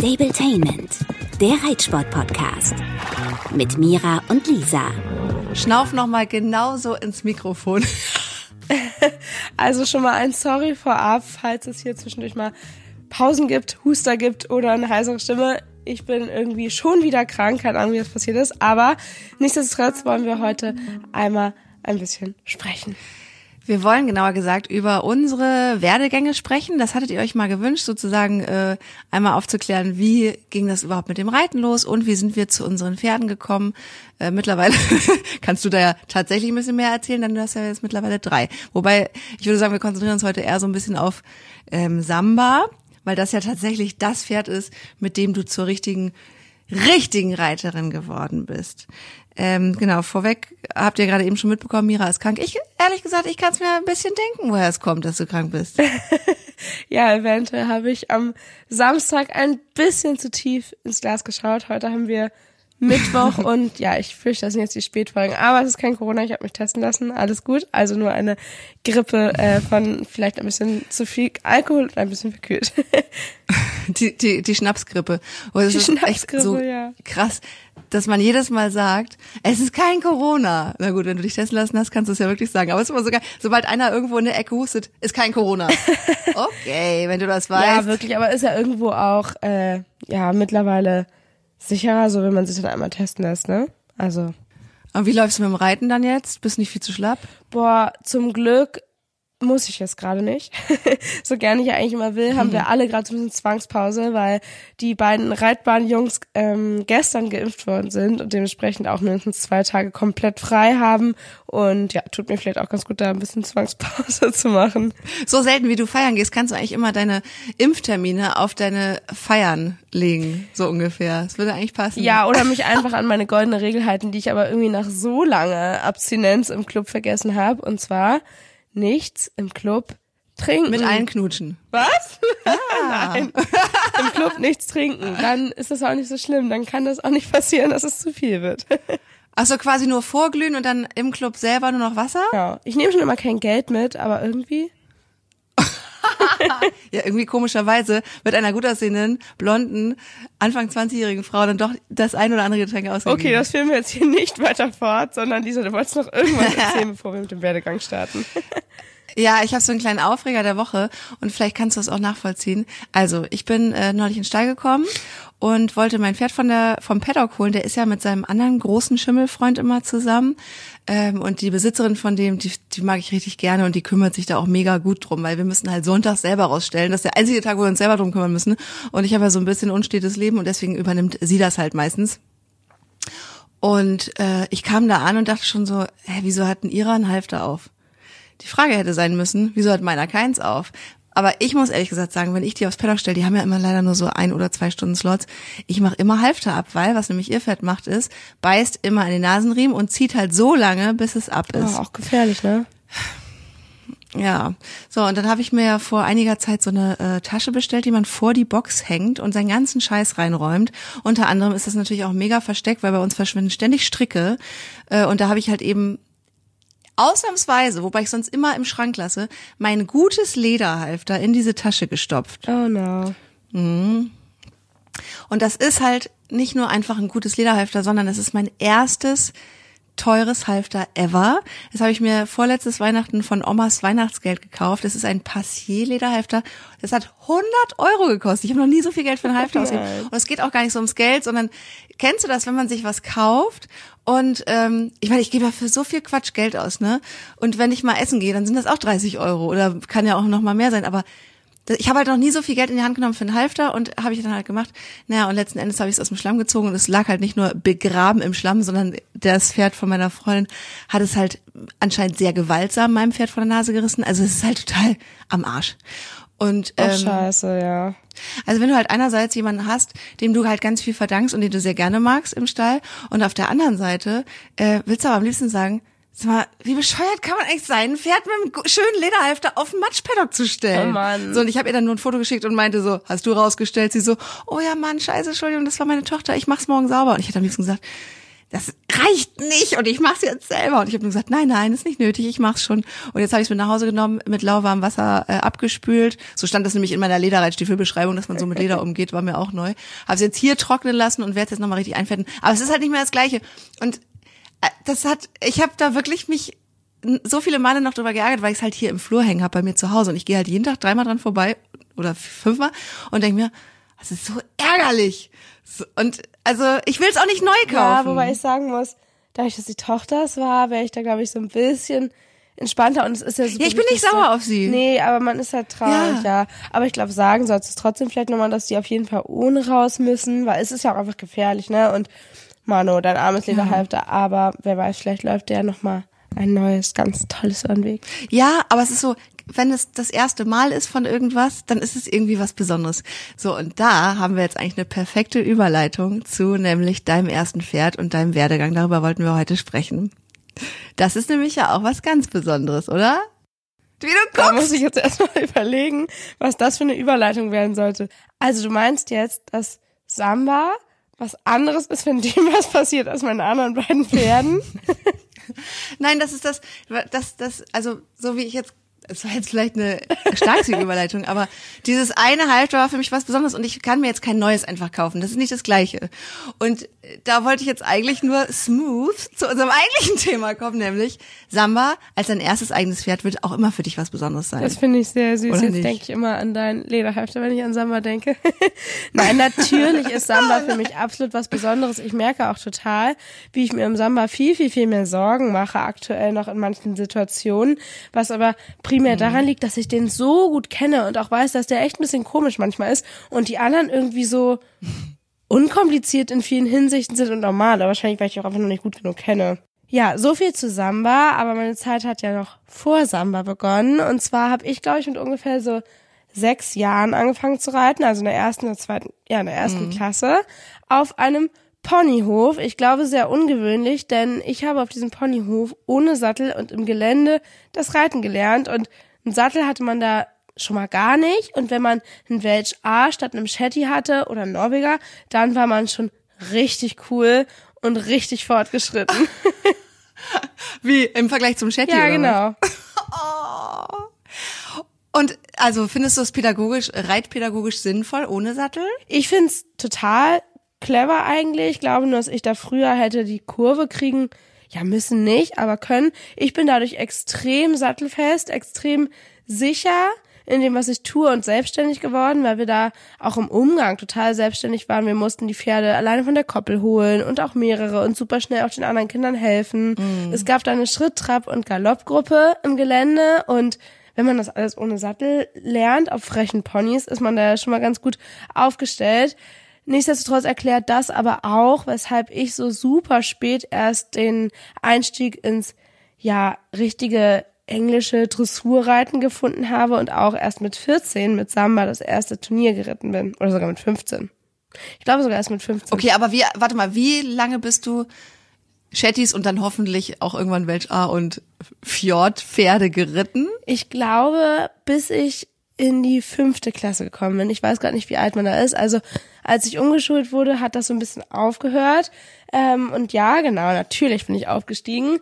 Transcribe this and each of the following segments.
Stabletainment, der Reitsport-Podcast. Mit Mira und Lisa. Schnauf nochmal genauso ins Mikrofon. Also schon mal ein Sorry vorab, falls es hier zwischendurch mal Pausen gibt, Huster gibt oder eine heisere Stimme. Ich bin irgendwie schon wieder krank, keine Ahnung, wie das passiert ist. Aber nichtsdestotrotz wollen wir heute einmal ein bisschen sprechen. Wir wollen genauer gesagt über unsere Werdegänge sprechen. Das hattet ihr euch mal gewünscht, sozusagen äh, einmal aufzuklären, wie ging das überhaupt mit dem Reiten los und wie sind wir zu unseren Pferden gekommen. Äh, mittlerweile kannst du da ja tatsächlich ein bisschen mehr erzählen, denn du hast ja jetzt mittlerweile drei. Wobei, ich würde sagen, wir konzentrieren uns heute eher so ein bisschen auf ähm, Samba, weil das ja tatsächlich das Pferd ist, mit dem du zur richtigen richtigen Reiterin geworden bist. Ähm, genau, vorweg habt ihr gerade eben schon mitbekommen, Mira ist krank. Ich, ehrlich gesagt, ich kann es mir ein bisschen denken, woher es kommt, dass du krank bist. ja, eventuell habe ich am Samstag ein bisschen zu tief ins Glas geschaut. Heute haben wir Mittwoch und ja, ich fürchte, das sind jetzt die Spätfolgen. Aber es ist kein Corona, ich habe mich testen lassen, alles gut. Also nur eine Grippe äh, von vielleicht ein bisschen zu viel Alkohol und ein bisschen verkühlt. die, die, die Schnapsgrippe. Oh, das Die ist Schnapsgrippe, echt so ja. krass, dass man jedes Mal sagt, es ist kein Corona. Na gut, wenn du dich testen lassen hast, kannst du es ja wirklich sagen. Aber es ist immer sogar, sobald einer irgendwo in der Ecke hustet, ist kein Corona. Okay, wenn du das weißt. Ja, wirklich, aber ist ja irgendwo auch äh, ja mittlerweile sicherer, so wenn man sich dann einmal testen lässt, ne? Also, Und wie läufst du mit dem Reiten dann jetzt? Bist nicht viel zu schlapp? boah, zum Glück muss ich jetzt gerade nicht. so gerne ich eigentlich immer will, haben wir alle gerade so ein bisschen Zwangspause, weil die beiden Reitbahnjungs ähm, gestern geimpft worden sind und dementsprechend auch mindestens zwei Tage komplett frei haben. Und ja, tut mir vielleicht auch ganz gut, da ein bisschen Zwangspause zu machen. So selten wie du feiern gehst, kannst du eigentlich immer deine Impftermine auf deine Feiern legen, so ungefähr. Das würde eigentlich passen. Ja, oder mich einfach an meine goldene Regel halten, die ich aber irgendwie nach so langer Abstinenz im Club vergessen habe. Und zwar nichts im Club trinken. Mit allen knutschen. Was? Nein. Im Club nichts trinken. Dann ist das auch nicht so schlimm. Dann kann das auch nicht passieren, dass es zu viel wird. Ach so, quasi nur vorglühen und dann im Club selber nur noch Wasser? Ja. Ich nehme schon immer kein Geld mit, aber irgendwie. Ja, irgendwie komischerweise wird einer gut aussehenden, blonden, Anfang 20-jährigen Frau dann doch das ein oder andere Getränk ausgegeben. Okay, das führen wir jetzt hier nicht weiter fort, sondern Lisa, du wolltest noch irgendwas erzählen, bevor wir mit dem Werdegang starten. Ja, ich habe so einen kleinen Aufreger der Woche und vielleicht kannst du das auch nachvollziehen. Also, ich bin äh, neulich in den Stall gekommen und wollte mein Pferd von der vom Paddock holen. Der ist ja mit seinem anderen großen Schimmelfreund immer zusammen. Ähm, und die Besitzerin von dem, die, die mag ich richtig gerne und die kümmert sich da auch mega gut drum, weil wir müssen halt Sonntag selber rausstellen. Das ist der einzige Tag, wo wir uns selber drum kümmern müssen. Und ich habe ja so ein bisschen unstetes Leben und deswegen übernimmt sie das halt meistens. Und äh, ich kam da an und dachte schon so, hä, wieso hat ihrer einen Halfter auf? Die Frage hätte sein müssen, wieso hat meiner keins auf? Aber ich muss ehrlich gesagt sagen, wenn ich die aufs Paddock stelle, die haben ja immer leider nur so ein oder zwei Stunden Slots, ich mache immer Halfter ab, weil was nämlich ihr Pferd macht ist, beißt immer an den Nasenriemen und zieht halt so lange, bis es ab ist. Oh, auch gefährlich, ne? Ja, so und dann habe ich mir ja vor einiger Zeit so eine äh, Tasche bestellt, die man vor die Box hängt und seinen ganzen Scheiß reinräumt. Unter anderem ist das natürlich auch mega versteckt, weil bei uns verschwinden ständig Stricke äh, und da habe ich halt eben ausnahmsweise, wobei ich sonst immer im Schrank lasse, mein gutes Lederhalfter in diese Tasche gestopft. Oh no. Und das ist halt nicht nur einfach ein gutes Lederhalfter, sondern es ist mein erstes teures Halfter ever. Das habe ich mir vorletztes Weihnachten von Omas Weihnachtsgeld gekauft. Das ist ein Passier-Lederhalfter. Das hat 100 Euro gekostet. Ich habe noch nie so viel Geld für ein Halfter ausgegeben. Und es geht auch gar nicht so ums Geld, sondern kennst du das, wenn man sich was kauft und ähm, ich meine, ich gebe ja für so viel Quatsch Geld aus, ne? Und wenn ich mal essen gehe, dann sind das auch 30 Euro oder kann ja auch noch mal mehr sein, aber ich habe halt noch nie so viel Geld in die Hand genommen für einen Halfter und habe ich dann halt gemacht. Naja, und letzten Endes habe ich es aus dem Schlamm gezogen und es lag halt nicht nur begraben im Schlamm, sondern das Pferd von meiner Freundin hat es halt anscheinend sehr gewaltsam meinem Pferd von der Nase gerissen. Also es ist halt total am Arsch. Und Oh, ähm, scheiße, ja. also wenn du halt einerseits jemanden hast, dem du halt ganz viel verdankst und den du sehr gerne magst im Stall und auf der anderen Seite äh, willst du aber am liebsten sagen, sag mal, wie bescheuert kann man eigentlich sein, ein Pferd mit einem schönen Lederhalfter auf den Matschpaddock zu stellen? Oh Mann. So, und ich habe ihr dann nur ein Foto geschickt und meinte so, hast du rausgestellt? Sie so, oh ja Mann, scheiße, Entschuldigung, das war meine Tochter, ich mach's morgen sauber. Und ich hätte am liebsten gesagt, das reicht nicht und ich mach's jetzt selber. Und ich habe nur gesagt, nein, nein, ist nicht nötig, ich mach's schon. Und jetzt habe ich es mit nach Hause genommen, mit lauwarmem Wasser äh, abgespült. So stand das nämlich in meiner Lederreitstiefelbeschreibung, dass man so mit Leder umgeht, war mir auch neu. Habe es jetzt hier trocknen lassen und werde es jetzt nochmal richtig einfetten. Aber es ist halt nicht mehr das Gleiche. Und äh, das hat, ich habe da wirklich mich so viele Male noch drüber geärgert, weil ich es halt hier im Flur hängen habe bei mir zu Hause. Und ich gehe halt jeden Tag dreimal dran vorbei oder fünfmal und denke mir, das ist so ärgerlich. Und also ich will es auch nicht neu kaufen. Ja, wobei ich sagen muss, dadurch, dass die Tochter es war, wäre ich da, glaube ich, so ein bisschen entspannter und es ist ja super. Ja, ich bin nicht sauer so, auf sie. Nee, aber man ist halt traurig, ja. ja. Aber ich glaube, sagen sollst du es trotzdem vielleicht nochmal, dass die auf jeden Fall ohne raus müssen, weil es ist ja auch einfach gefährlich, ne? Und Mano, dein armes Lederhalfter, ja. aber wer weiß, vielleicht läuft der nochmal ein neues, ganz tolles Anweg. Ja, aber es ist so, wenn es das erste Mal ist von irgendwas, dann ist es irgendwie was Besonderes. So, und da haben wir jetzt eigentlich eine perfekte Überleitung zu nämlich deinem ersten Pferd und deinem Werdegang. Darüber wollten wir heute sprechen. Das ist nämlich ja auch was ganz Besonderes, oder? Wie du guckst. Da muss ich jetzt erstmal überlegen, was das für eine Überleitung werden sollte. Also du meinst jetzt, dass Samba was anderes ist, wenn dem was passiert als meinen anderen beiden Pferden? Nein, das ist das, das, das, also so wie ich jetzt es war jetzt vielleicht eine starke Überleitung, aber dieses eine Halfter war für mich was Besonderes und ich kann mir jetzt kein neues einfach kaufen. Das ist nicht das Gleiche. Und da wollte ich jetzt eigentlich nur smooth zu unserem eigentlichen Thema kommen, nämlich Samba als dein erstes eigenes Pferd wird auch immer für dich was Besonderes sein. Das finde ich sehr süß. Oder jetzt denke ich immer an dein Lederhalfter, wenn ich an Samba denke. Nein, natürlich ist Samba für mich absolut was Besonderes. Ich merke auch total, wie ich mir im Samba viel, viel, viel mehr Sorgen mache aktuell noch in manchen Situationen, was aber primär mhm. daran liegt, dass ich den so gut kenne und auch weiß, dass der echt ein bisschen komisch manchmal ist und die anderen irgendwie so unkompliziert in vielen Hinsichten sind und normal, aber wahrscheinlich, weil ich auch einfach noch nicht gut genug kenne. Ja, so viel zu Samba, aber meine Zeit hat ja noch vor Samba begonnen. Und zwar habe ich, glaube ich, mit ungefähr so sechs Jahren angefangen zu reiten, also in der ersten oder zweiten, ja, in der ersten mhm. Klasse, auf einem Ponyhof. Ich glaube sehr ungewöhnlich, denn ich habe auf diesem Ponyhof ohne Sattel und im Gelände das Reiten gelernt und einen Sattel hatte man da schon mal gar nicht. Und wenn man einen Welch A statt einem Shetty hatte oder einen Norweger, dann war man schon richtig cool und richtig fortgeschritten. Wie im Vergleich zum Shetty? Ja, genau. oh. Und also findest du es pädagogisch, reitpädagogisch sinnvoll ohne Sattel? Ich find's total clever eigentlich. Ich glaube nur, dass ich da früher hätte die Kurve kriegen, ja müssen nicht, aber können. Ich bin dadurch extrem sattelfest, extrem sicher in dem, was ich tue und selbstständig geworden, weil wir da auch im Umgang total selbstständig waren. Wir mussten die Pferde alleine von der Koppel holen und auch mehrere und super schnell auch den anderen Kindern helfen. Mm. Es gab da eine Schritt-, Trab- und Galoppgruppe im Gelände und wenn man das alles ohne Sattel lernt, auf frechen Ponys, ist man da schon mal ganz gut aufgestellt. Nichtsdestotrotz erklärt das aber auch, weshalb ich so super spät erst den Einstieg ins ja richtige englische Dressurreiten gefunden habe und auch erst mit 14 mit Samba das erste Turnier geritten bin. Oder sogar mit 15. Ich glaube sogar erst mit 15. Okay, aber wie, warte mal, wie lange bist du Chattys und dann hoffentlich auch irgendwann Welch A und Fjord-Pferde geritten? Ich glaube, bis ich in die fünfte Klasse gekommen bin. Ich weiß gar nicht, wie alt man da ist. Also als ich umgeschult wurde, hat das so ein bisschen aufgehört. Ähm, und ja, genau, natürlich bin ich aufgestiegen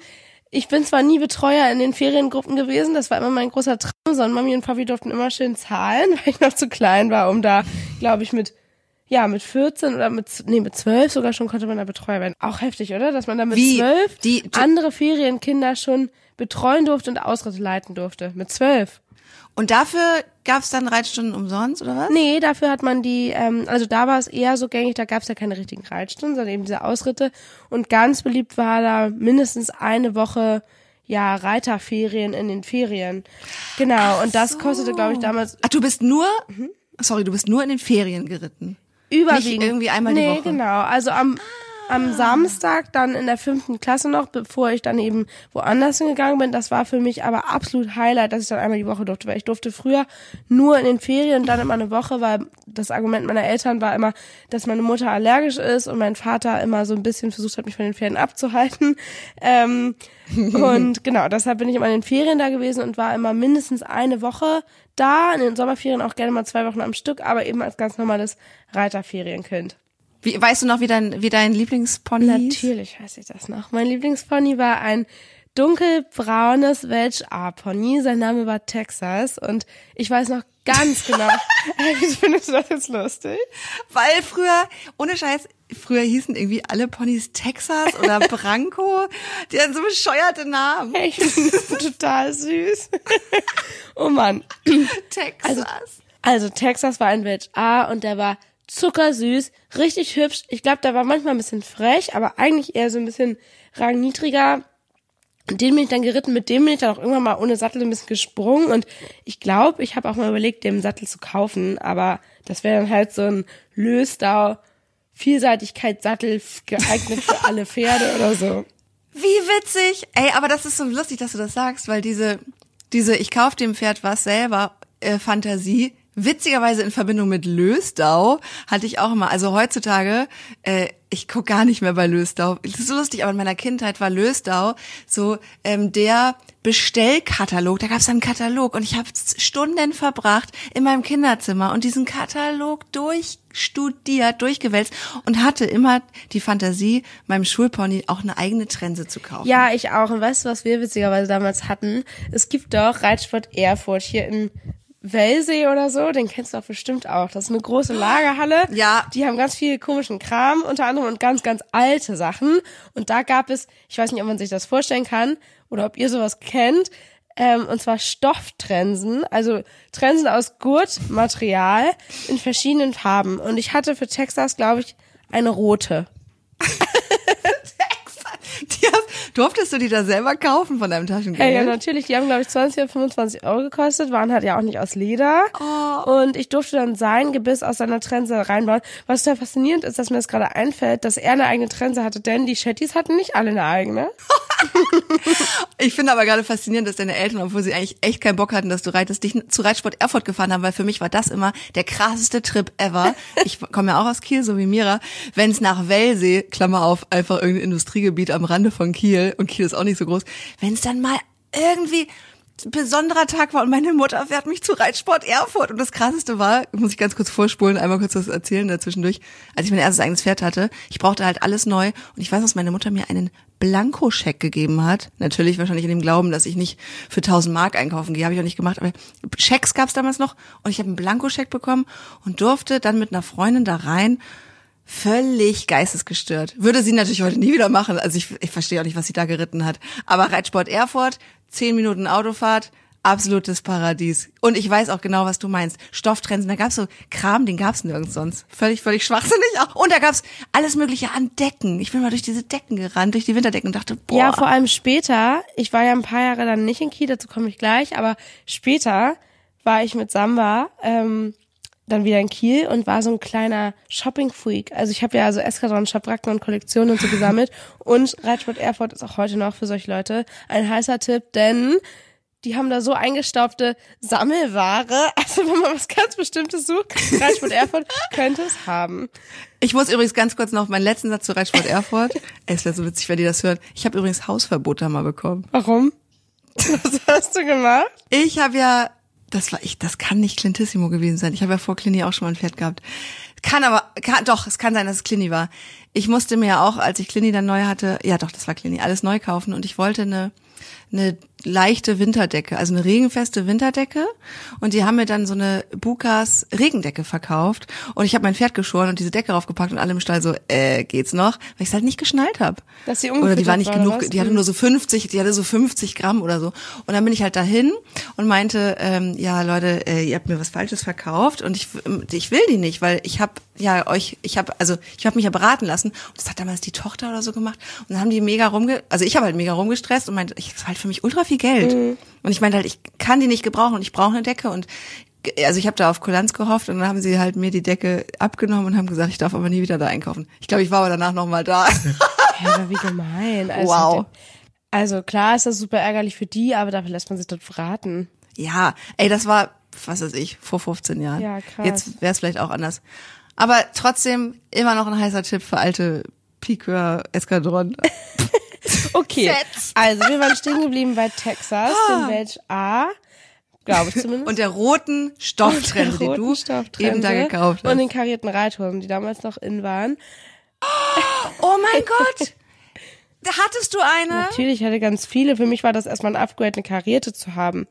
ich bin zwar nie Betreuer in den Feriengruppen gewesen, das war immer mein großer Traum, sondern Mami und Papi durften immer schön zahlen, weil ich noch zu klein war, um da, glaube ich, mit ja, mit 14 oder mit, nee, mit 12 sogar schon konnte man da Betreuer werden. Auch heftig, oder? Dass man da mit Wie? 12 die, andere Ferienkinder schon betreuen durfte und Ausritte leiten durfte. Mit 12. Und dafür gab es dann Reitstunden umsonst, oder was? Nee, dafür hat man die, ähm, also da war es eher so gängig, da gab es ja keine richtigen Reitstunden, sondern eben diese Ausritte. Und ganz beliebt war da mindestens eine Woche ja, Reiterferien in den Ferien. Genau, Ach und das so. kostete, glaube ich, damals. Ach, du bist nur, mhm. sorry, du bist nur in den Ferien geritten. Überwiegend. Nicht irgendwie einmal nee, die Woche. genau. Also am, ah am Samstag dann in der fünften Klasse noch, bevor ich dann eben woanders hingegangen bin. Das war für mich aber absolut Highlight, dass ich dann einmal die Woche durfte, weil ich durfte früher nur in den Ferien und dann immer eine Woche, weil das Argument meiner Eltern war immer, dass meine Mutter allergisch ist und mein Vater immer so ein bisschen versucht hat, mich von den Ferien abzuhalten. Ähm, und genau, deshalb bin ich immer in den Ferien da gewesen und war immer mindestens eine Woche da, in den Sommerferien auch gerne mal zwei Wochen am Stück, aber eben als ganz normales Reiterferienkind. Wie, weißt du noch, wie dein, wie dein Lieblingspony? Natürlich weiß ich das noch. Mein Lieblingspony war ein dunkelbraunes Welsh A-Pony. Sein Name war Texas und ich weiß noch ganz genau. Wie findest du das jetzt lustig? Weil früher, ohne Scheiß, früher hießen irgendwie alle Ponys Texas oder Branko. Die hatten so bescheuerte Namen. Ich finde das total süß. Oh Mann. Texas. Also, also Texas war ein Welch A und der war zuckersüß, richtig hübsch. Ich glaube, der war manchmal ein bisschen frech, aber eigentlich eher so ein bisschen rangniedriger. Und den bin ich dann geritten, mit dem bin ich dann auch irgendwann mal ohne Sattel ein bisschen gesprungen und ich glaube, ich habe auch mal überlegt, dem Sattel zu kaufen, aber das wäre dann halt so ein Lösdau Vielseitigkeitssattel geeignet für alle Pferde oder so. Wie witzig. Ey, aber das ist so lustig, dass du das sagst, weil diese, diese ich kauf dem Pferd was selber äh, Fantasie, witzigerweise in Verbindung mit Lösdau hatte ich auch immer, also heutzutage, äh, ich guck gar nicht mehr bei Lösdau. Das ist so lustig, aber in meiner Kindheit war Lösdau so ähm, der Bestellkatalog. Da gab es einen Katalog und ich habe Stunden verbracht in meinem Kinderzimmer und diesen Katalog durchstudiert, durchgewälzt und hatte immer die Fantasie, meinem Schulpony auch eine eigene Trense zu kaufen. Ja, ich auch. Und weißt du, was wir witzigerweise damals hatten? Es gibt doch Reitsport Erfurt hier in Wellsee oder so, den kennst du doch bestimmt auch. Das ist eine große Lagerhalle. Ja. Die haben ganz viel komischen Kram, unter anderem und ganz, ganz alte Sachen. Und da gab es, ich weiß nicht, ob man sich das vorstellen kann oder ob ihr sowas kennt, ähm, und zwar Stofftrensen, also Trensen aus Gurtmaterial in verschiedenen Farben. Und ich hatte für Texas, glaube ich, eine rote. Die hast, durftest du die da selber kaufen von deinem Taschengeld? Ja, ja, natürlich. Die haben, glaube ich, 20 oder 25 Euro gekostet, waren halt ja auch nicht aus Leder. Oh. Und ich durfte dann sein Gebiss aus seiner Trense reinbauen. Was sehr faszinierend ist, dass mir das gerade einfällt, dass er eine eigene Trense hatte, denn die Shetties hatten nicht alle eine eigene. Ich finde aber gerade faszinierend, dass deine Eltern, obwohl sie eigentlich echt keinen Bock hatten, dass du reitest, dich zu Reitsport Erfurt gefahren haben, weil für mich war das immer der krasseste Trip ever. Ich komme ja auch aus Kiel, so wie Mira. Wenn es nach Wellsee, Klammer auf, einfach irgendein Industriegebiet am Rande von Kiel, und Kiel ist auch nicht so groß, wenn es dann mal irgendwie ein besonderer Tag war und meine Mutter fährt mich zu Reitsport Erfurt. Und das krasseste war, muss ich ganz kurz vorspulen, einmal kurz was erzählen dazwischendurch, als ich mein erstes eigenes Pferd hatte. Ich brauchte halt alles neu und ich weiß, dass meine Mutter mir einen Blankoscheck gegeben hat. Natürlich wahrscheinlich in dem Glauben, dass ich nicht für 1000 Mark einkaufen gehe, habe ich auch nicht gemacht, aber Schecks gab es damals noch und ich habe einen Blankoscheck bekommen und durfte dann mit einer Freundin da rein völlig geistesgestört. Würde sie natürlich heute nie wieder machen. Also ich, ich verstehe auch nicht, was sie da geritten hat. Aber Reitsport Erfurt, zehn Minuten Autofahrt, absolutes Paradies. Und ich weiß auch genau, was du meinst. Stofftrensen, da gab's so Kram, den gab's nirgends sonst. Völlig, völlig schwachsinnig. Und da gab's alles mögliche an Decken. Ich bin mal durch diese Decken gerannt, durch die Winterdecken und dachte, boah. Ja, vor allem später. Ich war ja ein paar Jahre dann nicht in Kiel, dazu komme ich gleich, aber später war ich mit Samba ähm, dann wieder in Kiel und war so ein kleiner Shopping-Freak. Also ich habe ja also Eskadron, Schabracken und Kollektionen und so gesammelt. Und Reitsport Erfurt ist auch heute noch für solche Leute ein heißer Tipp, denn die haben da so eingestaubte Sammelware. Also wenn man was ganz Bestimmtes sucht, Reitsport Erfurt könnte es haben. Ich muss übrigens ganz kurz noch meinen letzten Satz zu Reitsport Erfurt. Es wäre so witzig, wenn die das hören. Ich habe übrigens Hausverbot da mal bekommen. Warum? Was hast du gemacht? Ich habe ja, das war ich, das kann nicht Clintissimo gewesen sein. Ich habe ja vor Clini auch schon mal ein Pferd gehabt. Kann aber, kann, doch, es kann sein, dass es Clini war. Ich musste mir ja auch, als ich Clini dann neu hatte, ja doch, das war Clini, alles neu kaufen und ich wollte eine eine leichte Winterdecke, also eine regenfeste Winterdecke. Und die haben mir dann so eine Bukas Regendecke verkauft. Und ich habe mein Pferd geschoren und diese Decke raufgepackt und alle im Stall so, äh, geht's noch? Weil ich es halt nicht geschnallt habe. Dass sie Oder die war nicht war, genug, was? die hatte nur so 50, die hatte so 50 Gramm oder so. Und dann bin ich halt dahin und meinte, ähm, ja Leute, äh, ihr habt mir was Falsches verkauft und ich, ich will die nicht, weil ich habe ja euch, ich habe also ich habe mich ja beraten lassen und das hat damals die Tochter oder so gemacht und dann haben die mega rumge, also ich habe halt mega rumgestresst und meinte, ich das war halt für mich ultra viel Geld und ich meinte halt, ich kann die nicht gebrauchen und ich brauche eine Decke und also ich habe da auf Kulanz gehofft und dann haben sie halt mir die Decke abgenommen und haben gesagt, ich darf aber nie wieder da einkaufen. Ich glaube, ich war aber danach noch mal da. Ja, aber wie gemein. Also, Wow. Also klar ist das super ärgerlich für die, aber dafür lässt man sich dort beraten. Ja, ey, das war, was weiß ich, vor 15 Jahren. Ja, krass. Jetzt wäre es vielleicht auch anders. Aber trotzdem immer noch ein heißer Tipp für alte Piqueur Eskadron. Okay, also wir waren stehen geblieben bei Texas, dem Welch A. glaube ich zumindest. Und der roten Stofftrense, die du eben da gekauft hast. Und den karierten Reithosen, die damals noch in waren. oh mein Gott! Da hattest du eine? Natürlich, ich hatte ganz viele. Für mich war das erstmal ein Upgrade, eine karierte zu haben.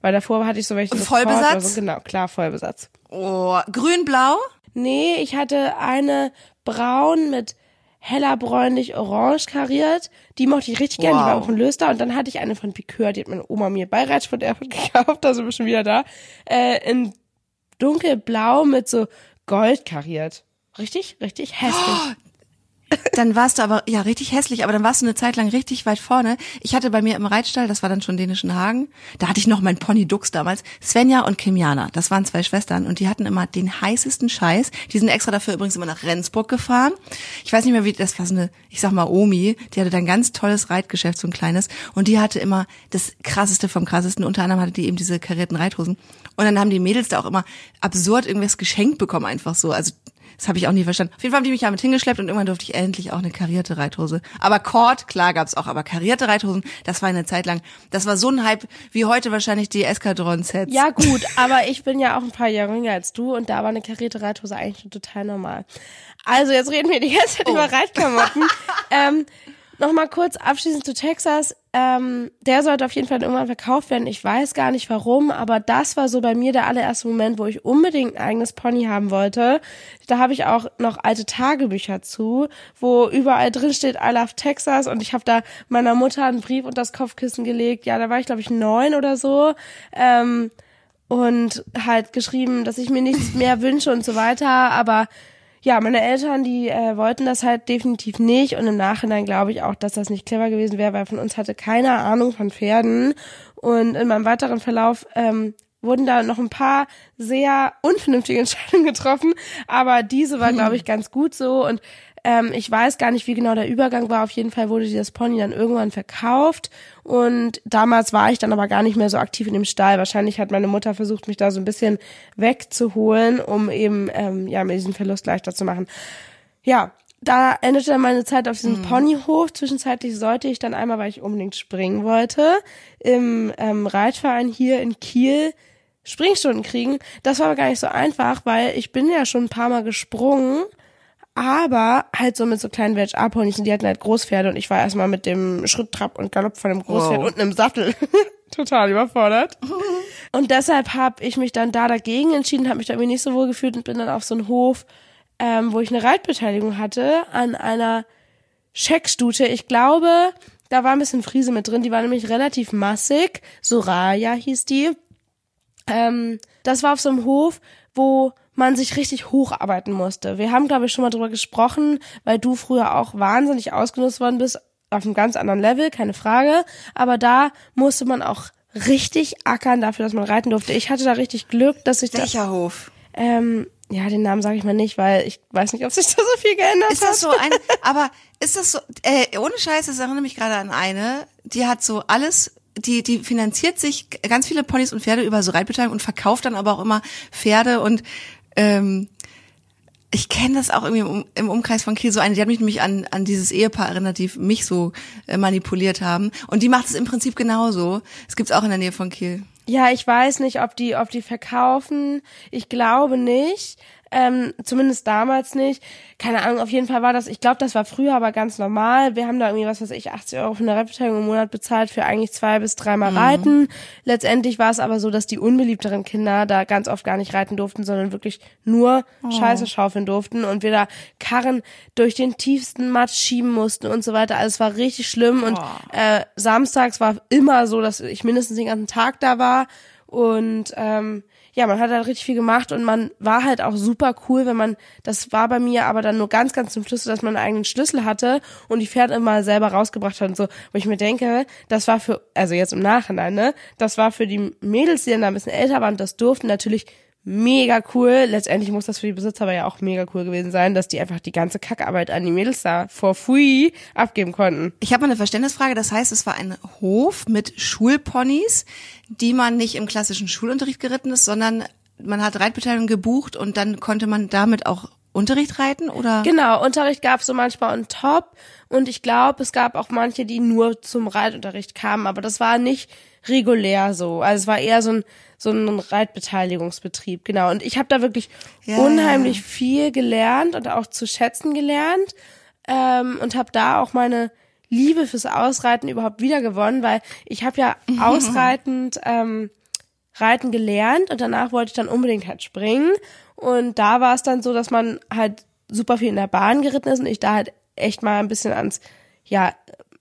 Weil davor hatte ich so welche Vollbesatz? So. Genau, klar, Vollbesatz. Oh, grün-blau? Nee, ich hatte eine braun mit heller bräunlich orange kariert. Die mochte ich richtig gern, die war Wow. auch ein Löster. Und dann hatte ich eine von Piqueur, die hat meine Oma mir bei Reitsport Erfurt gekauft, da sind wir schon wieder da. Äh, in dunkelblau mit so Gold kariert. Richtig, richtig hässlich. Dann warst du aber, ja, richtig hässlich, aber dann warst du eine Zeit lang richtig weit vorne. Ich hatte bei mir im Reitstall, das war dann schon dänischen Hagen, da hatte ich noch meinen Pony Dux damals, Svenja und Kimjana, das waren zwei Schwestern und die hatten immer den heißesten Scheiß. Die sind extra dafür übrigens immer nach Rendsburg gefahren. Ich weiß nicht mehr, wie, das war so eine, ich sag mal Omi, die hatte dann ganz tolles Reitgeschäft, so ein kleines und die hatte immer das krasseste vom krassesten, unter anderem hatte die eben diese karierten Reithosen und dann haben die Mädels da auch immer absurd irgendwas geschenkt bekommen, einfach so, also das habe ich auch nie verstanden. Auf jeden Fall haben die mich damit hingeschleppt und irgendwann durfte ich endlich auch eine karierte Reithose. Aber Cord, klar gab's auch, aber karierte Reithosen, das war eine Zeit lang, das war so ein Hype wie heute wahrscheinlich die Eskadron-Sets. Ja gut, aber ich bin ja auch ein paar Jahre jünger als du und da war eine karierte Reithose eigentlich schon total normal. Also jetzt reden wir die ganze Zeit über Reitklamotten. ähm, Nochmal kurz abschließend zu Texas. Ähm, der sollte auf jeden Fall irgendwann verkauft werden. Ich weiß gar nicht warum, aber das war so bei mir der allererste Moment, wo ich unbedingt ein eigenes Pony haben wollte. Da habe ich auch noch alte Tagebücher zu, wo überall drin steht I love Texas und ich habe da meiner Mutter einen Brief unter das Kopfkissen gelegt. Ja, da war ich glaube ich neun oder so. Ähm, und halt geschrieben, dass ich mir nichts mehr wünsche und so weiter. Aber ja, meine Eltern, die äh, wollten das halt definitiv nicht. Und im Nachhinein glaube ich auch, dass das nicht clever gewesen wäre, weil von uns hatte keiner Ahnung von Pferden. Und in meinem weiteren Verlauf ähm, wurden da noch ein paar sehr unvernünftige Entscheidungen getroffen. Aber diese war, glaube ich, ganz gut so. Und ähm, ich weiß gar nicht, wie genau der Übergang war. Auf jeden Fall wurde dieses Pony dann irgendwann verkauft. Und damals war ich dann aber gar nicht mehr so aktiv in dem Stall. Wahrscheinlich hat meine Mutter versucht, mich da so ein bisschen wegzuholen, um eben ähm, ja mir diesen Verlust leichter zu machen. Ja, da endete dann meine Zeit auf diesem Ponyhof. Zwischenzeitlich sollte ich dann einmal, weil ich unbedingt springen wollte, im ähm, Reitverein hier in Kiel Springstunden kriegen. Das war aber gar nicht so einfach, weil ich bin ja schon ein paar Mal gesprungen, aber halt so mit so kleinen Veg-A-Ponys und die hatten halt Großpferde und ich war erstmal mit dem Schritt, Trab und Galopp von dem Großpferd Wow. unten im Sattel total überfordert. Und deshalb habe ich mich dann da dagegen entschieden, habe mich da irgendwie nicht so wohl gefühlt und bin dann auf so einen Hof, ähm, wo ich eine Reitbeteiligung hatte, an einer Scheckstute. Ich glaube, da war ein bisschen Friese mit drin, die war nämlich relativ massig. Soraya hieß die. Ähm, das war auf so einem Hof, wo man sich richtig hocharbeiten musste. Wir haben, glaube ich, schon mal drüber gesprochen, weil du früher auch wahnsinnig ausgenutzt worden bist, auf einem ganz anderen Level, keine Frage. Aber da musste man auch richtig ackern dafür, dass man reiten durfte. Ich hatte da richtig Glück, dass ich da, Welcher Hof? ähm, ja, den Namen sage ich mal nicht, weil ich weiß nicht, ob sich da so viel geändert Ist hat. das so ein, aber ist das so, äh, ohne Scheiß, das erinnert mich gerade an eine, die hat so alles, die, die finanziert sich ganz viele Ponys und Pferde über so Reitbeteiligung und verkauft dann aber auch immer Pferde und, ähm, ich kenne das auch irgendwie im, Umkreis von Kiel so eine, die hat mich nämlich an, an dieses Ehepaar erinnert, die mich so äh, manipuliert haben. Und die macht es im Prinzip genauso. Es gibt's auch in der Nähe von Kiel. Ja, ich weiß nicht, ob die, ob die verkaufen. Ich glaube nicht. Ähm, zumindest damals nicht. Keine Ahnung, auf jeden Fall war das, ich glaube, das war früher aber ganz normal. Wir haben da irgendwie, was weiß ich, 80 Euro für eine Reitbeteiligung im Monat bezahlt für eigentlich zwei bis dreimal Reiten. Letztendlich war es aber so, dass die unbeliebteren Kinder da ganz oft gar nicht reiten durften, sondern wirklich nur Scheiße schaufeln durften und wir da Karren durch den tiefsten Matsch schieben mussten und so weiter. Also es war richtig schlimm und äh, samstags war immer so, dass ich mindestens den ganzen Tag da war und ähm, ja, man hat halt richtig viel gemacht und man war halt auch super cool, wenn man, das war bei mir aber dann nur ganz, ganz zum Schluss, dass man einen eigenen Schlüssel hatte und die Pferde immer selber rausgebracht hat und so, wo ich mir denke, das war für, also jetzt im Nachhinein, ne, das war für die Mädels, die dann da ein bisschen älter waren, das durften natürlich mega cool. Letztendlich muss das für die Besitzer aber ja auch mega cool gewesen sein, dass die einfach die ganze Kackarbeit an die Mädels da for free abgeben konnten. Ich habe mal eine Verständnisfrage. Das heißt, es war ein Hof mit Schulponys, die man nicht im klassischen Schulunterricht geritten ist, sondern man hat Reitbeteiligung gebucht und dann konnte man damit auch Unterricht reiten oder? Genau, Unterricht gab es so manchmal on top und ich glaube, es gab auch manche, die nur zum Reitunterricht kamen, aber das war nicht regulär so. Also es war eher so ein so ein Reitbeteiligungsbetrieb, genau. Und ich habe da wirklich Ja, unheimlich viel gelernt und auch zu schätzen gelernt ähm, und habe da auch meine Liebe fürs Ausreiten überhaupt wiedergewonnen, weil ich habe ja ausreitend ähm, Reiten gelernt und danach wollte ich dann unbedingt halt springen. Und da war es dann so, dass man halt super viel in der Bahn geritten ist und ich da halt echt mal ein bisschen ans, ja,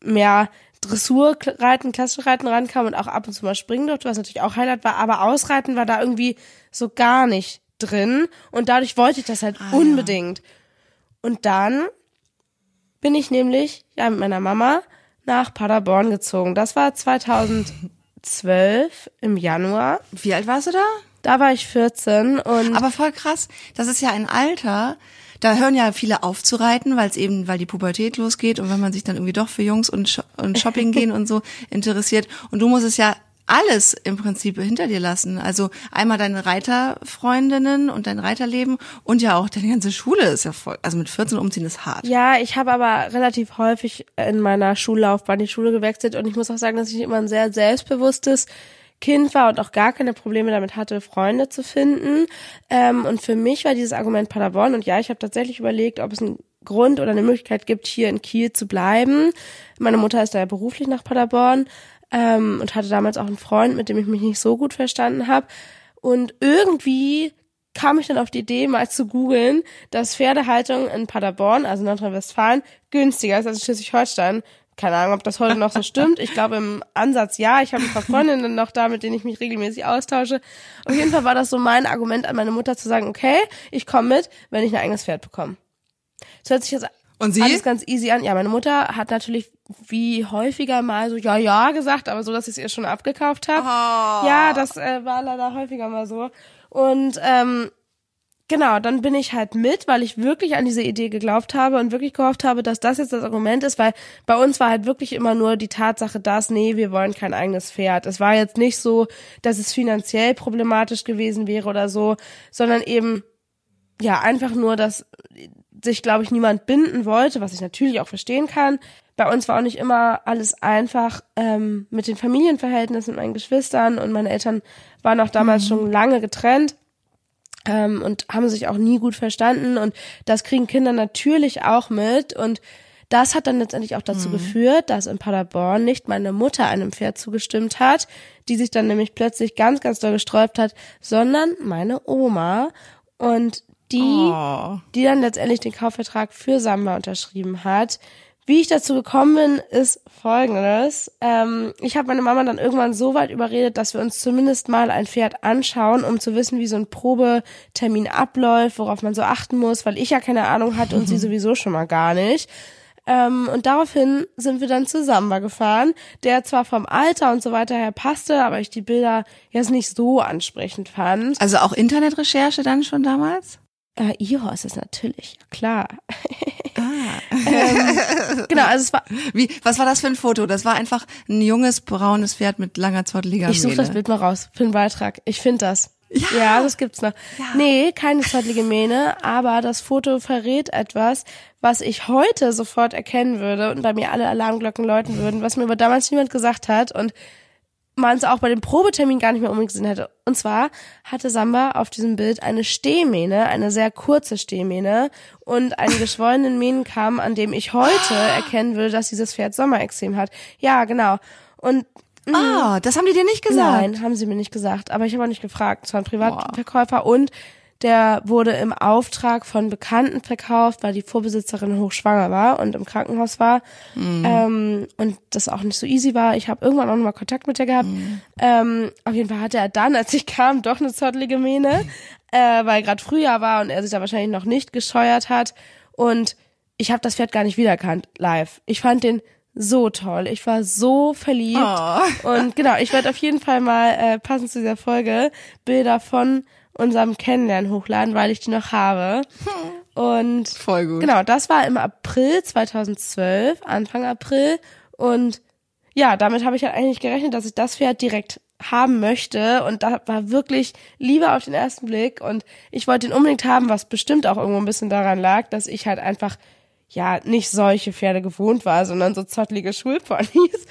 mehr Dressurreiten, klassische Reiten rankam und auch ab und zu mal springen durfte, was natürlich auch Highlight war, aber Ausreiten war da irgendwie so gar nicht drin und dadurch wollte ich das halt Ah, unbedingt. Und dann bin ich nämlich, ja, mit meiner Mama nach Paderborn gezogen. Das war 2012 im Januar. Wie alt warst du da? Da war ich 14 und Aber voll krass. Das ist ja ein Alter. Da hören ja viele auf zu reiten, weil es eben, weil die Pubertät losgeht und wenn man sich dann irgendwie doch für Jungs und, und Shopping gehen und so interessiert. Und du musst es ja alles im Prinzip hinter dir lassen. Also einmal deine Reiterfreundinnen und dein Reiterleben und ja auch deine ganze Schule ist ja voll. Also mit 14 umziehen ist hart. ja, ich habe aber relativ häufig in meiner Schullaufbahn die Schule gewechselt und ich muss auch sagen, dass ich immer ein sehr selbstbewusstes Kind war und auch gar keine Probleme damit hatte, Freunde zu finden. Ähm, und für mich war dieses Argument Paderborn und ja, ich habe tatsächlich überlegt, ob es einen Grund oder eine Möglichkeit gibt, hier in Kiel zu bleiben. Meine Mutter ist da ja beruflich nach Paderborn ähm, und hatte damals auch einen Freund, mit dem ich mich nicht so gut verstanden habe. Und irgendwie kam ich dann auf die Idee, mal zu googeln, dass Pferdehaltung in Paderborn, also Nordrhein-Westfalen, günstiger ist als in Schleswig-Holstein. Keine Ahnung, ob das heute noch so stimmt. Ich glaube im Ansatz ja. Ich habe ein paar Freundinnen noch da, mit denen ich mich regelmäßig austausche. Auf jeden Fall war das so mein Argument an meine Mutter zu sagen, okay, ich komme mit, wenn ich ein eigenes Pferd bekomme. Das hört sich jetzt Und sie? alles ganz easy an. Ja, meine Mutter hat natürlich wie häufiger mal so ja, ja gesagt, aber so, dass ich es ihr schon abgekauft habe. Ja, das äh, war leider häufiger mal so. Und ähm, genau, dann bin ich halt mit, weil ich wirklich an diese Idee geglaubt habe und wirklich gehofft habe, dass das jetzt das Argument ist, weil bei uns war halt wirklich immer nur die Tatsache, dass, nee, wir wollen kein eigenes Pferd. Es war jetzt nicht so, dass es finanziell problematisch gewesen wäre oder so, sondern eben, ja, einfach nur, dass sich, glaube ich, niemand binden wollte, was ich natürlich auch verstehen kann. Bei uns war auch nicht immer alles einfach ähm, mit den Familienverhältnissen, mit meinen Geschwistern und meine Eltern waren auch damals schon lange getrennt ähm, und haben sich auch nie gut verstanden und das kriegen Kinder natürlich auch mit und das hat dann letztendlich auch dazu geführt, dass in Paderborn nicht meine Mutter einem Pferd zugestimmt hat, die sich dann nämlich plötzlich ganz, ganz doll gesträubt hat, sondern meine Oma und die Oh. die dann letztendlich den Kaufvertrag für Samba unterschrieben hat. Wie ich dazu gekommen bin, ist folgendes. Ähm, ich habe meine Mama dann irgendwann so weit überredet, dass wir uns zumindest mal ein Pferd anschauen, um zu wissen, wie so ein Probetermin abläuft, worauf man so achten muss, weil ich ja keine Ahnung hatte und sie sowieso schon mal gar nicht. Ähm, und daraufhin sind wir dann zu Samba gefahren, der zwar vom Alter und so weiter her passte, aber ich die Bilder jetzt nicht so ansprechend fand. Also auch Internetrecherche dann schon damals? Äh, Ihre ist es natürlich, ja klar. Ah. ähm, genau, also es war, Wie, was war das für ein Foto? Das war einfach ein junges, braunes Pferd mit langer, zotteliger ich suche das. Bild mal raus für den Beitrag. Ich finde das. Ja. das gibt's noch. Nee, keine zottlige Mähne, aber das Foto verrät etwas, was ich heute sofort erkennen würde und bei mir alle Alarmglocken läuten würden, was mir aber damals niemand gesagt hat und man es auch bei dem Probetermin gar nicht mehr unbedingt gesehen hätte. Und zwar hatte Samba auf diesem Bild eine Stehmähne, eine sehr kurze Stehmähne und einen geschwollenen Mähnenkamm, an dem ich heute erkennen würde, dass dieses Pferd Sommerexem hat. Ja, genau. Und Ah, das haben die dir nicht gesagt? Nein, haben sie mir nicht gesagt. Aber ich habe auch nicht gefragt. Es war ein Privatverkäufer und der wurde im Auftrag von Bekannten verkauft, weil die Vorbesitzerin hochschwanger war und im Krankenhaus war ähm, und das auch nicht so easy war. Ich habe irgendwann auch noch mal Kontakt mit ihr gehabt. Ähm, auf jeden Fall hatte er dann, als ich kam, doch eine zottelige Mähne, äh, weil gerade Frühjahr war und er sich da wahrscheinlich noch nicht gescheuert hat. Und ich habe das Pferd gar nicht wiedererkannt live. Ich fand den so toll. Ich war so verliebt. Oh. Und genau, ich werde auf jeden Fall mal äh, passend zu dieser Folge Bilder von unserem Kennenlernen hochladen, weil ich die noch habe. Und Voll gut. genau, das war im April 2012, Anfang April. Und ja, damit habe ich halt eigentlich gerechnet, dass ich das Pferd direkt haben möchte und da war wirklich Liebe auf den ersten Blick und ich wollte ihn unbedingt haben, was bestimmt auch irgendwo ein bisschen daran lag, dass ich halt einfach ja nicht solche Pferde gewohnt war, sondern so zottlige Schulponys.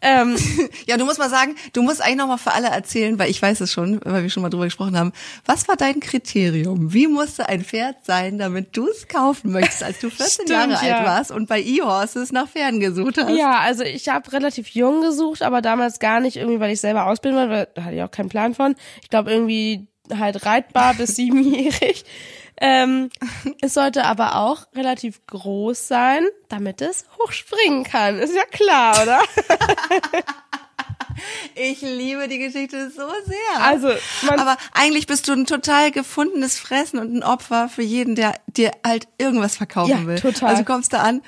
Ähm, ja, du musst mal sagen, du musst eigentlich noch mal für alle erzählen, weil ich weiß es schon, weil wir schon mal drüber gesprochen haben. Was war dein Kriterium? Wie musste ein Pferd sein, damit du es kaufen möchtest, als du 14 Stimmt, Jahre ja. alt warst und bei E-Horses nach Pferden gesucht hast? Ja, also ich habe relativ jung gesucht, aber damals gar nicht irgendwie, weil ich selber ausbilden wollte, weil da hatte ich auch keinen Plan von. Ich glaube irgendwie halt reitbar bis siebenjährig. Ähm, es sollte aber auch relativ groß sein, damit es hochspringen kann. Ist ja klar, oder? Ich liebe die Geschichte so sehr. Also, aber eigentlich bist du ein total gefundenes Fressen und ein Opfer für jeden, der dir halt irgendwas verkaufen ja, will. Total. Also kommst du an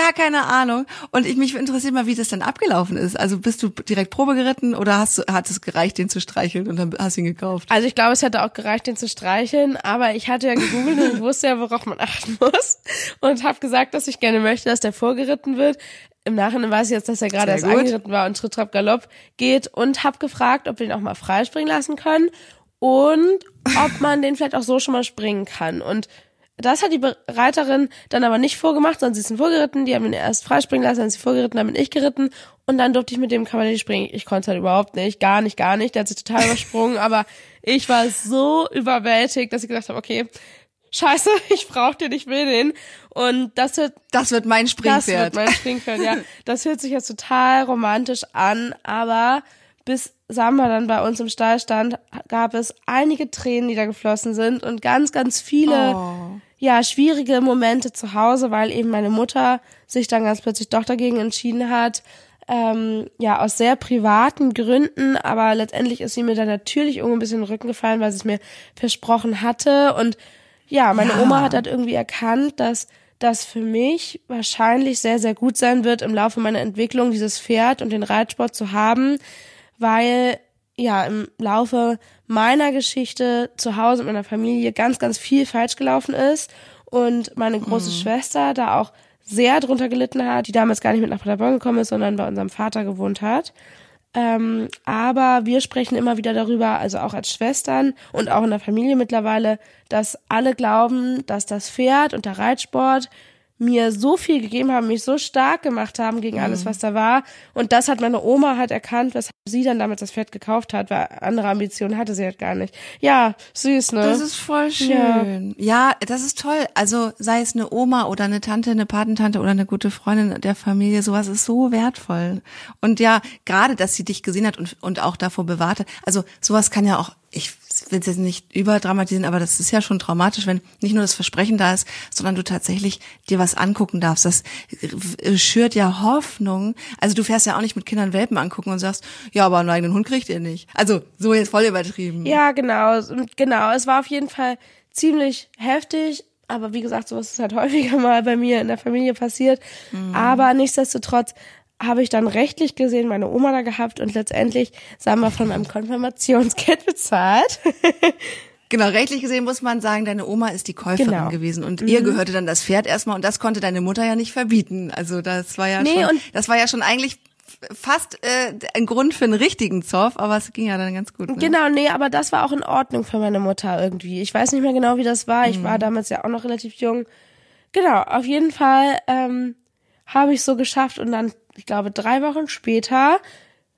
gar keine Ahnung. Und ich mich interessiert mal, wie das dann abgelaufen ist. Also bist du direkt Probe geritten oder hast du, hat es gereicht, den zu streicheln und dann hast du ihn gekauft? Also ich glaube, es hätte auch gereicht, den zu streicheln, aber ich hatte ja gegoogelt und ich wusste ja, worauf man achten muss und habe gesagt, dass ich gerne möchte, dass der vorgeritten wird. Im Nachhinein weiß ich jetzt, dass er gerade erst angeritten war und Tritt, Trab, Galopp geht und habe gefragt, ob wir ihn auch mal freispringen lassen können und ob man den vielleicht auch so schon mal springen kann. Und das hat die Reiterin dann aber nicht vorgemacht, sondern sie ist vorgeritten, die haben ihn erst freispringen lassen, dann ist sie vorgeritten, dann bin ich geritten und dann durfte ich mit dem Kavalier springen. Ich konnte es halt überhaupt nicht, gar nicht, gar nicht. Der hat sich total übersprungen, aber ich war so überwältigt, dass ich gesagt habe, okay, scheiße, ich brauche den, ich will den. Und das wird, das wird mein Springpferd. Das wird mein Springpferd, ja. Das hört sich jetzt total romantisch an, aber bis Samba dann bei uns im Stall stand, gab es einige Tränen, die da geflossen sind und ganz, ganz viele oh ja, schwierige Momente zu Hause, weil eben meine Mutter sich dann ganz plötzlich doch dagegen entschieden hat. Ähm, ja, aus sehr privaten Gründen, aber letztendlich ist sie mir dann natürlich irgendwo ein bisschen in den Rücken gefallen, weil sie es mir versprochen hatte. Und ja, meine ja. Oma hat halt irgendwie erkannt, dass das für mich wahrscheinlich sehr, sehr gut sein wird, im Laufe meiner Entwicklung dieses Pferd und den Reitsport zu haben, weil ja im Laufe meiner Geschichte zu Hause mit meiner Familie ganz, ganz viel falsch gelaufen ist und meine große mhm. Schwester da auch sehr drunter gelitten hat, die damals gar nicht mit nach Paderborn gekommen ist, sondern bei unserem Vater gewohnt hat. Ähm, aber wir sprechen immer wieder darüber, also auch als Schwestern und auch in der Familie mittlerweile, dass alle glauben, dass das Pferd und der Reitsport mir so viel gegeben haben, mich so stark gemacht haben gegen alles, mhm. was da war. Und das hat meine Oma halt erkannt, weshalb sie dann damals das Pferd gekauft hat, weil andere Ambitionen hatte sie halt gar nicht. Ja, süß, ne? Das ist voll schön. Ja. ja, das ist toll. Also sei es eine Oma oder eine Tante, eine Patentante oder eine gute Freundin der Familie, sowas ist so wertvoll. Und ja, gerade, dass sie dich gesehen hat und, und auch davor bewahrt hat. Also sowas kann ja auch ich will es jetzt nicht überdramatisieren, aber das ist ja schon traumatisch, wenn nicht nur das Versprechen da ist, sondern du tatsächlich dir was angucken darfst. Das schürt ja Hoffnung. Also du fährst ja auch nicht mit Kindern Welpen angucken und sagst, ja, aber einen eigenen Hund kriegt ihr nicht. Also so jetzt voll übertrieben. Ja, genau, genau. Es war auf jeden Fall ziemlich heftig, aber wie gesagt, sowas ist halt häufiger mal bei mir in der Familie passiert. Mhm. Aber nichtsdestotrotz habe ich dann rechtlich gesehen meine Oma da gehabt und letztendlich, sagen wir, von meinem Konfirmationsgeld bezahlt. Genau, rechtlich gesehen muss man sagen, deine Oma ist die Käuferin genau. gewesen und mhm. ihr gehörte dann das Pferd erstmal und das konnte deine Mutter ja nicht verbieten. Also das war ja nee, schon, das war ja schon eigentlich fast äh, ein Grund für einen richtigen Zoff, aber es ging ja dann ganz gut. Ne? Genau, nee, aber das war auch in Ordnung für meine Mutter irgendwie. Ich weiß nicht mehr genau, wie das war. Ich mhm. war damals ja auch noch relativ jung. Genau, auf jeden Fall ähm, habe ich so geschafft und dann ich glaube, drei Wochen später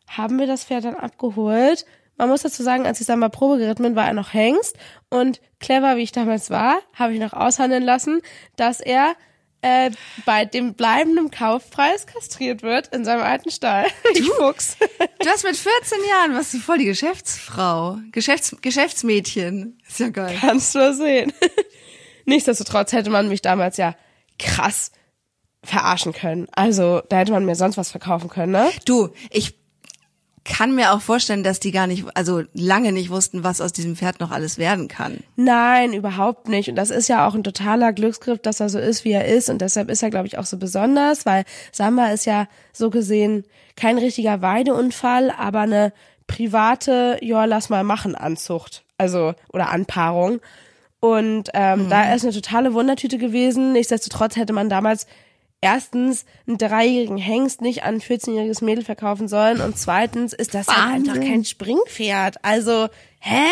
haben wir das Pferd dann abgeholt. Man muss dazu sagen, als ich dann mal Probe geritten bin, war er noch Hengst. Und clever, wie ich damals war, habe ich noch aushandeln lassen, dass er äh, bei dem bleibenden Kaufpreis kastriert wird in seinem alten Stall. Du, Fuchs. du hast mit 14 Jahren, was du voll die Geschäftsfrau, Geschäfts Geschäftsmädchen. Ist ja geil. Kannst du sehen. Nichtsdestotrotz hätte man mich damals ja krass verarschen können. Also da hätte man mir sonst was verkaufen können, ne? Du, ich kann mir auch vorstellen, dass die gar nicht, also lange nicht wussten, was aus diesem Pferd noch alles werden kann. Nein, überhaupt nicht. Und das ist ja auch ein totaler Glücksgriff, dass er so ist, wie er ist. Und deshalb ist er, glaube ich, auch so besonders, weil Samba ist ja so gesehen kein richtiger Weideunfall, aber eine private, ja, lass mal machen Anzucht. Also, oder Anpaarung. Und ähm, mhm. da ist eine totale Wundertüte gewesen. Nichtsdestotrotz hätte man damals erstens einen dreijährigen Hengst nicht an ein 14-jähriges Mädel verkaufen sollen und zweitens ist das halt einfach kein Springpferd. Also, hä?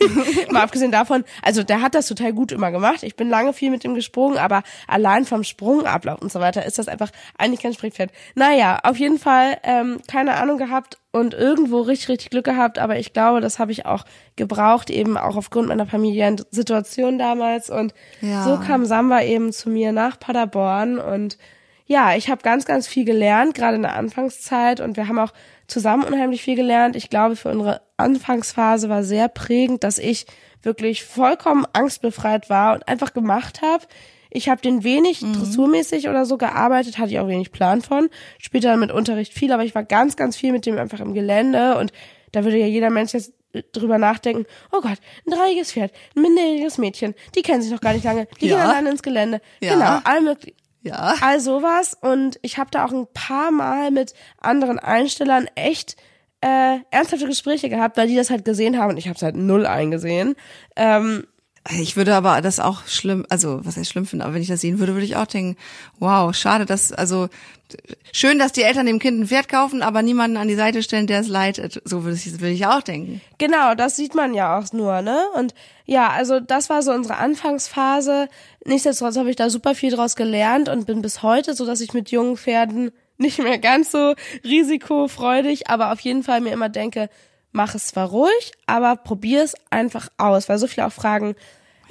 Mal abgesehen davon, also der hat das total gut immer gemacht. Ich bin lange viel mit ihm gesprungen, aber allein vom Sprungablauf und so weiter ist das einfach eigentlich kein Springpferd. Naja, auf jeden Fall ähm, keine Ahnung gehabt und irgendwo richtig, richtig Glück gehabt, aber ich glaube, das habe ich auch gebraucht, eben auch aufgrund meiner familiären Situation damals. Und Ja. so kam Samba eben zu mir nach Paderborn und ja, ich habe ganz, ganz viel gelernt, gerade in der Anfangszeit und wir haben auch zusammen unheimlich viel gelernt. Ich glaube, für unsere Anfangsphase war sehr prägend, dass ich wirklich vollkommen angstbefreit war und einfach gemacht habe. Ich habe den wenig dressurmäßig oder so gearbeitet, hatte ich auch wenig Plan von. Später dann mit Unterricht viel, aber ich war ganz, ganz viel mit dem einfach im Gelände und da würde ja jeder Mensch jetzt drüber nachdenken, oh Gott, ein dreijähriges Pferd, ein minderjähriges Mädchen, die kennen sich noch gar nicht lange, die Ja. gehen alleine ins Gelände. Ja. Genau, all möglich. Ja. All sowas und ich habe da auch ein paar Mal mit anderen Einstellern echt äh, ernsthafte Gespräche gehabt, weil die das halt gesehen haben und ich habe es halt null eingesehen. Ähm, Ich würde aber das auch schlimm, also was heißt schlimm finden, aber wenn ich das sehen würde, würde ich auch denken, wow, schade, dass, also schön, dass die Eltern dem Kind ein Pferd kaufen, aber niemanden an die Seite stellen, der es leitet. So würde ich, würde ich auch denken. Genau, das sieht man ja auch nur, ne? Und ja, also das war so unsere Anfangsphase. Nichtsdestotrotz habe ich da super viel draus gelernt und bin bis heute so, dass ich mit jungen Pferden nicht mehr ganz so risikofreudig, aber auf jeden Fall mir immer denke, mach es zwar ruhig, aber probier es einfach aus, weil so viele auch fragen,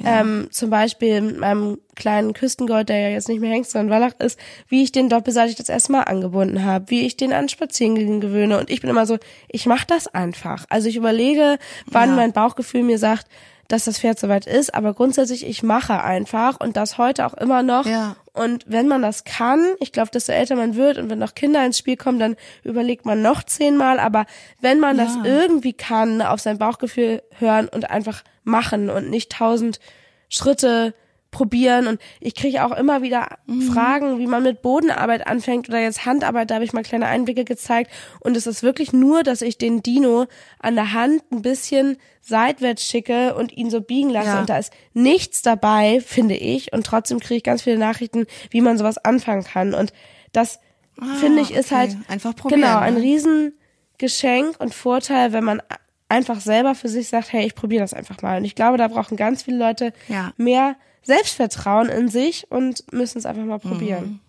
ähm, zum Beispiel mit meinem kleinen Küstengold, der ja jetzt nicht mehr Hengst, sondern Wallach ist, wie ich den doppelseitig das erste Mal angebunden habe, wie ich den an Spazierengehen gewöhne. Und ich bin immer so, ich mache das einfach. Also ich überlege, wann Ja. mein Bauchgefühl mir sagt, dass das Pferd soweit ist, aber grundsätzlich, ich mache einfach und das heute auch immer noch. Ja. Und wenn man das kann, ich glaube, desto älter man wird und wenn noch Kinder ins Spiel kommen, dann überlegt man noch zehnmal. Aber wenn man das irgendwie kann, auf sein Bauchgefühl hören und einfach machen und nicht tausend Schritte probieren und ich kriege auch immer wieder Fragen, wie man mit Bodenarbeit anfängt oder jetzt Handarbeit, da habe ich mal kleine Einblicke gezeigt und es ist wirklich nur, dass ich den Dino an der Hand ein bisschen seitwärts schicke und ihn so biegen lasse Ja. und da ist nichts dabei, finde ich und trotzdem kriege ich ganz viele Nachrichten, wie man sowas anfangen kann und das finde ich ist Ah, okay. halt Einfach probieren, genau ein ne? Riesengeschenk und Vorteil, wenn man einfach selber für sich sagt, hey, ich probiere das einfach mal und ich glaube, da brauchen ganz viele Leute Ja. mehr Selbstvertrauen in sich und müssen es einfach mal probieren.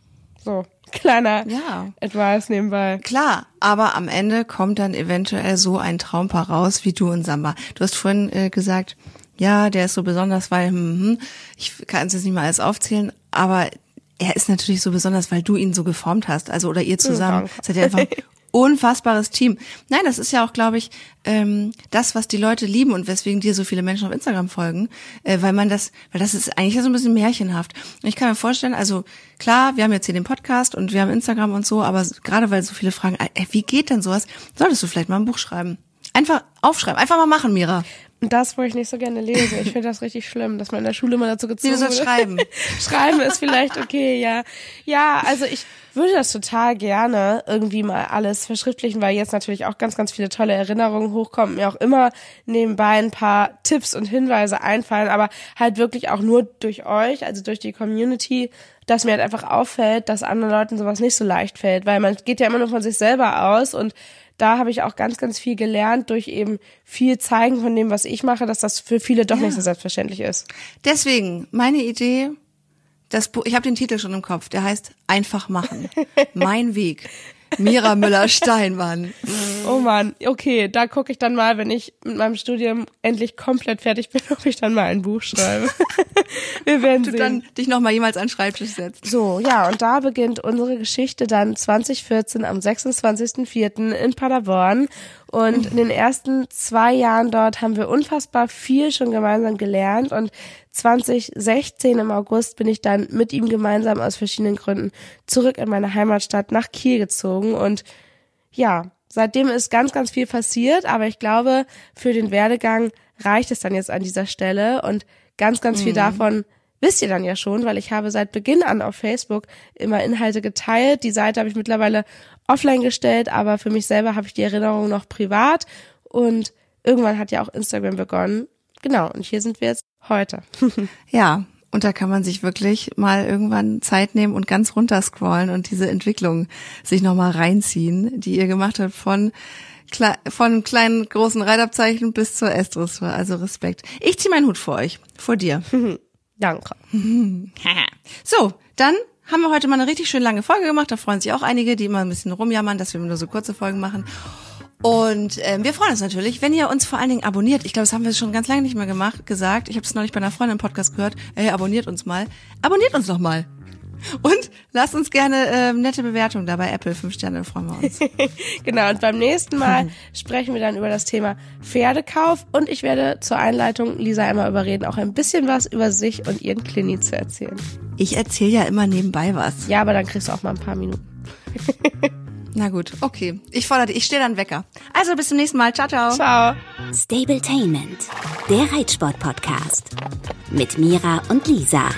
So, kleiner Mhm. Ja. Advice nebenbei. Klar, aber am Ende kommt dann eventuell so ein Traumpaar raus wie du und Samba. Du hast vorhin äh, gesagt, ja, der ist so besonders, weil hm, hm, ich kann es jetzt nicht mal alles aufzählen, aber er ist natürlich so besonders, weil du ihn so geformt hast, also oder ihr zusammen. danke. Seid ihr einfach ein unfassbares Team. Nein, das ist ja auch, glaube ich, ähm, das, was die Leute lieben und weswegen dir so viele Menschen auf Instagram folgen, äh, weil man das, weil das ist eigentlich ja so ein bisschen märchenhaft. Und ich kann mir vorstellen, also klar, wir haben jetzt hier den Podcast und wir haben Instagram und so, aber gerade weil so viele fragen, ey, wie geht denn sowas, solltest du vielleicht mal ein Buch schreiben. Einfach aufschreiben, einfach mal machen, Mira. Und das, wo ich nicht so gerne lese. Ich finde das richtig schlimm, dass man in der Schule immer dazu du sollst wurde. schreiben. Schreiben ist vielleicht okay, ja. Ja, also ich würde das total gerne irgendwie mal alles verschriftlichen, weil jetzt natürlich auch ganz, ganz viele tolle Erinnerungen hochkommen, mir auch immer nebenbei ein paar Tipps und Hinweise einfallen, aber halt wirklich auch nur durch euch, also durch die Community, dass mir halt einfach auffällt, dass anderen Leuten sowas nicht so leicht fällt, weil man geht ja immer nur von sich selber aus und da habe ich auch ganz, ganz viel gelernt durch eben viel zeigen von dem, was ich mache, dass das für viele doch nicht so selbstverständlich ist. Deswegen, meine Idee, das Buch, ich habe den Titel schon im Kopf, der heißt Einfach machen. mein Weg. Mira Müller-Steinmann. Oh man, okay, da gucke ich dann mal, wenn ich mit meinem Studium endlich komplett fertig bin, ob ich dann mal ein Buch schreibe. Wir werden Du sehen. dann dich noch mal jemals an den Schreibtisch setzt. So, ja, und da beginnt unsere Geschichte dann 2014 am 26.04. in Paderborn. Und in den ersten zwei Jahren dort haben wir unfassbar viel schon gemeinsam gelernt. Und 2016 im August bin ich dann mit ihm gemeinsam aus verschiedenen Gründen zurück in meine Heimatstadt nach Kiel gezogen. Und ja, seitdem ist ganz, ganz viel passiert. Aber ich glaube, für den Werdegang reicht es dann jetzt an dieser Stelle. Und ganz, ganz viel davon wisst ihr dann ja schon, weil ich habe seit Beginn an auf Facebook immer Inhalte geteilt. Die Seite habe ich mittlerweile offline gestellt, aber für mich selber habe ich die Erinnerung noch privat und irgendwann hat ja auch Instagram begonnen. Genau, und hier sind wir jetzt heute. Ja, Und da kann man sich wirklich mal irgendwann Zeit nehmen und ganz runterscrollen und diese Entwicklung sich nochmal reinziehen, die ihr gemacht habt von Kle von kleinen, großen Reitabzeichen bis zur S-Dressur. Also Respekt. Ich ziehe meinen Hut vor euch, vor dir. Danke. so, dann haben wir heute mal eine richtig schön lange Folge gemacht. Da freuen sich auch einige, die immer ein bisschen rumjammern, dass wir nur so kurze Folgen machen. Und ähm, wir freuen uns natürlich, wenn ihr uns vor allen Dingen abonniert. Ich glaube, das haben wir schon ganz lange nicht mehr gemacht, gesagt. Ich habe es neulich bei einer Freundin im Podcast gehört. Ey, abonniert uns mal. Abonniert uns doch mal. Und lasst uns gerne ähm, nette Bewertungen da bei Apple. Fünf Sterne, freuen wir uns. genau, und beim nächsten Mal sprechen wir dann über das Thema Pferdekauf und ich werde zur Einleitung Lisa einmal überreden, auch ein bisschen was über sich und ihren Klini zu erzählen. Ich erzähle ja immer nebenbei was. Ja, aber dann kriegst du auch mal ein paar Minuten. Na gut, okay. Ich fordere dich, ich stehe dann Wecker. Also bis zum nächsten Mal. Ciao, ciao. Ciao. Stabletainment, der Reitsport-Podcast. Mit Mira und Lisa.